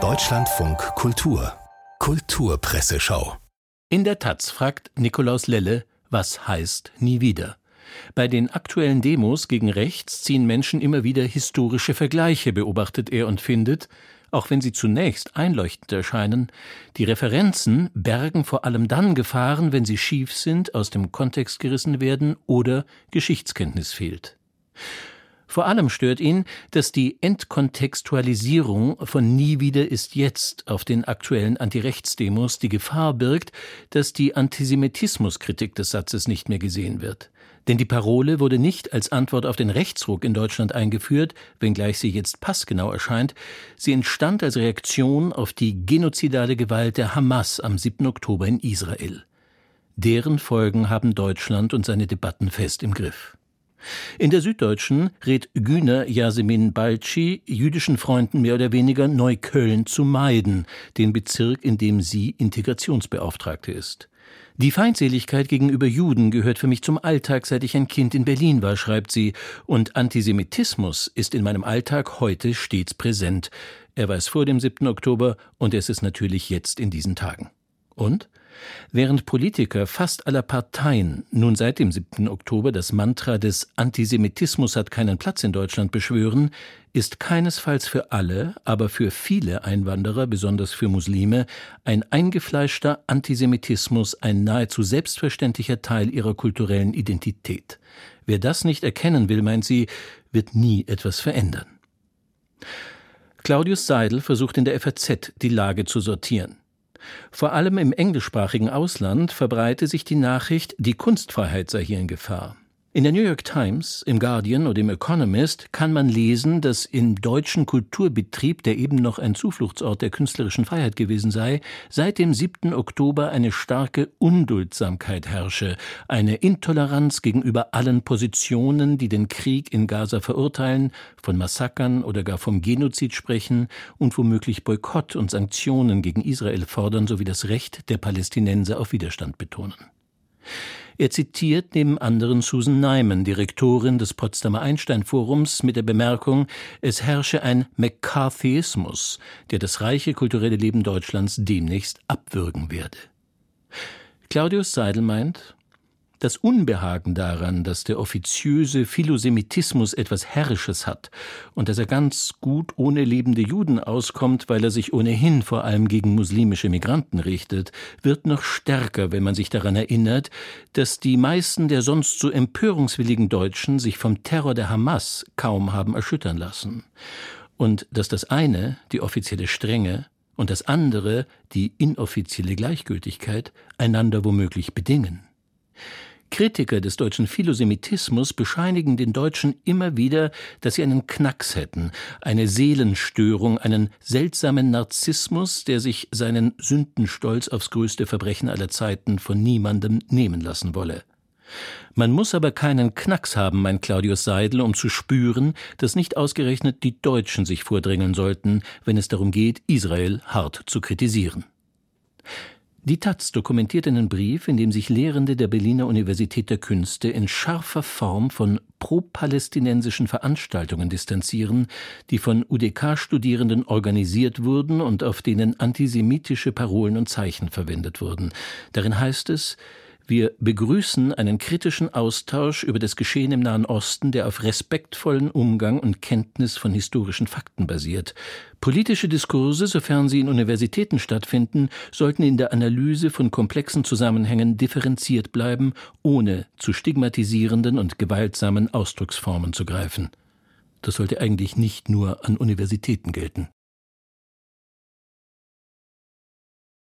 Deutschlandfunk Kultur Kulturpresseschau In der Taz fragt Nikolaus Lelle, was heißt nie wieder? Bei den aktuellen Demos gegen rechts ziehen Menschen immer wieder historische Vergleiche, beobachtet er und findet, auch wenn sie zunächst einleuchtend erscheinen, die Referenzen bergen vor allem dann Gefahren, wenn sie schief sind, aus dem Kontext gerissen werden oder Geschichtskenntnis fehlt. Vor allem stört ihn, dass die Entkontextualisierung von Nie wieder ist jetzt auf den aktuellen Antirechtsdemos die Gefahr birgt, dass die Antisemitismuskritik des Satzes nicht mehr gesehen wird. Denn die Parole wurde nicht als Antwort auf den Rechtsruck in Deutschland eingeführt, wenngleich sie jetzt passgenau erscheint. Sie entstand als Reaktion auf die genozidale Gewalt der Hamas am 7. Oktober in Israel. Deren Folgen haben Deutschland und seine Debatten fest im Griff. In der Süddeutschen rät Güner Yasemin Balci jüdischen Freunden mehr oder weniger Neukölln zu meiden, den Bezirk, in dem sie Integrationsbeauftragte ist. Die Feindseligkeit gegenüber Juden gehört für mich zum Alltag, seit ich ein Kind in Berlin war, schreibt sie, und Antisemitismus ist in meinem Alltag heute stets präsent. Er war es vor dem 7. Oktober und es ist natürlich jetzt in diesen Tagen. Und? Während Politiker fast aller Parteien nun seit dem 7. Oktober das Mantra des Antisemitismus hat keinen Platz in Deutschland beschwören, ist keinesfalls für alle, aber für viele Einwanderer, besonders für Muslime, ein eingefleischter Antisemitismus ein nahezu selbstverständlicher Teil ihrer kulturellen Identität. Wer das nicht erkennen will, meint sie, wird nie etwas verändern. Claudius Seidel versucht in der FAZ die Lage zu sortieren. Vor allem im englischsprachigen Ausland verbreite sich die Nachricht, die Kunstfreiheit sei hier in Gefahr. In der New York Times, im Guardian oder im Economist kann man lesen, dass im deutschen Kulturbetrieb, der eben noch ein Zufluchtsort der künstlerischen Freiheit gewesen sei, seit dem 7. Oktober eine starke Unduldsamkeit herrsche, eine Intoleranz gegenüber allen Positionen, die den Krieg in Gaza verurteilen, von Massakern oder gar vom Genozid sprechen und womöglich Boykott und Sanktionen gegen Israel fordern sowie das Recht der Palästinenser auf Widerstand betonen. Er zitiert neben anderen Susan Nyman, Direktorin des Potsdamer Einstein-Forums, mit der Bemerkung, es herrsche ein McCarthyismus, der das reiche kulturelle Leben Deutschlands demnächst abwürgen werde. Claudius Seidel meint, das Unbehagen daran, dass der offiziöse Philosemitismus etwas Herrisches hat und dass er ganz gut ohne lebende Juden auskommt, weil er sich ohnehin vor allem gegen muslimische Migranten richtet, wird noch stärker, wenn man sich daran erinnert, dass die meisten der sonst so empörungswilligen Deutschen sich vom Terror der Hamas kaum haben erschüttern lassen. Und dass das eine, die offizielle Strenge, und das andere, die inoffizielle Gleichgültigkeit, einander womöglich bedingen. Kritiker des deutschen Philosemitismus bescheinigen den Deutschen immer wieder, dass sie einen Knacks hätten, eine Seelenstörung, einen seltsamen Narzissmus, der sich seinen Sündenstolz aufs größte Verbrechen aller Zeiten von niemandem nehmen lassen wolle. Man muss aber keinen Knacks haben, mein Claudius Seidel, um zu spüren, dass nicht ausgerechnet die Deutschen sich vordrängeln sollten, wenn es darum geht, Israel hart zu kritisieren. Die Taz dokumentiert einen Brief, in dem sich Lehrende der Berliner Universität der Künste in scharfer Form von pro-palästinensischen Veranstaltungen distanzieren, die von UDK-Studierenden organisiert wurden und auf denen antisemitische Parolen und Zeichen verwendet wurden. Darin heißt es, wir begrüßen einen kritischen Austausch über das Geschehen im Nahen Osten, der auf respektvollen Umgang und Kenntnis von historischen Fakten basiert. Politische Diskurse, sofern sie in Universitäten stattfinden, sollten in der Analyse von komplexen Zusammenhängen differenziert bleiben, ohne zu stigmatisierenden und gewaltsamen Ausdrucksformen zu greifen. Das sollte eigentlich nicht nur an Universitäten gelten.